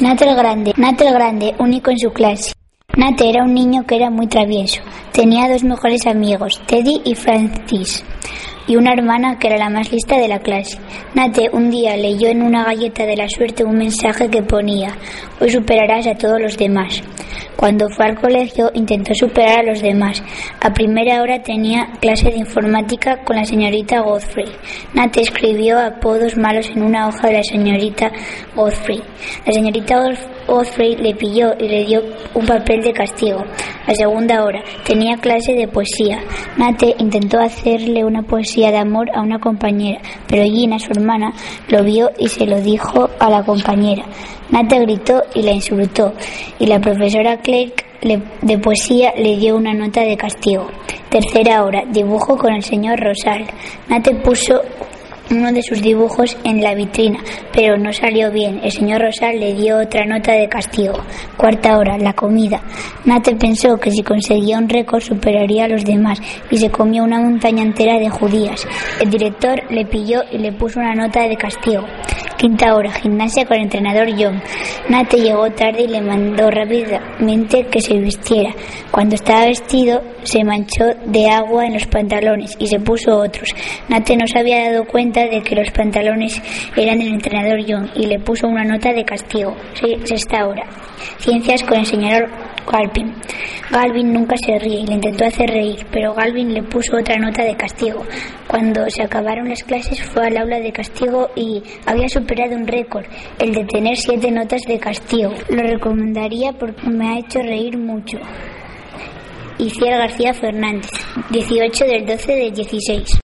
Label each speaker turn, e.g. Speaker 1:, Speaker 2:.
Speaker 1: Nate el Grande, el Grande, único en su clase. Nate era un niño que era muy travieso. Tenía dos mejores amigos, Teddy y Francis, y una hermana que era la más lista de la clase. Nate un día leyó en una galleta de la suerte un mensaje que ponía, hoy superarás a todos los demás. Cuando fue al colegio intentó superar a los demás. A primera hora tenía clase de informática con la señorita Godfrey. Nate escribió apodos malos en una hoja de la señorita Godfrey. La señorita Godfrey le pilló y le dio un papel de castigo. A segunda hora tenía clase de poesía. Nate intentó hacerle una poesía de amor a una compañera, pero Gina, su hermana, lo vio y se lo dijo a la compañera. Nate gritó y la insultó, y la profesora Clark de poesía le dio una nota de castigo. Tercera hora, dibujo con el señor Rosal. Nate puso uno de sus dibujos en la vitrina, pero no salió bien. El señor Rosal le dio otra nota de castigo. Cuarta hora, la comida. Nate pensó que si conseguía un récord superaría a los demás y se comió una montaña entera de judías. El director le pilló y le puso una nota de castigo. Quinta hora, gimnasia con el entrenador John. Nate llegó tarde y le mandó rápidamente que se vistiera. Cuando estaba vestido, se manchó de agua en los pantalones y se puso otros. Nate no se había dado cuenta de que los pantalones eran del entrenador John y le puso una nota de castigo. Sexta hora. Ciencias con el señor Galvin. Galvin nunca se ríe y le intentó hacer reír, pero Galvin le puso otra nota de castigo. Cuando se acabaron las clases fue al aula de castigo y había superado un récord, el de tener siete notas de castigo. Lo recomendaría porque me ha hecho reír mucho. Iciar García Fernández, 18 del 12 del 16.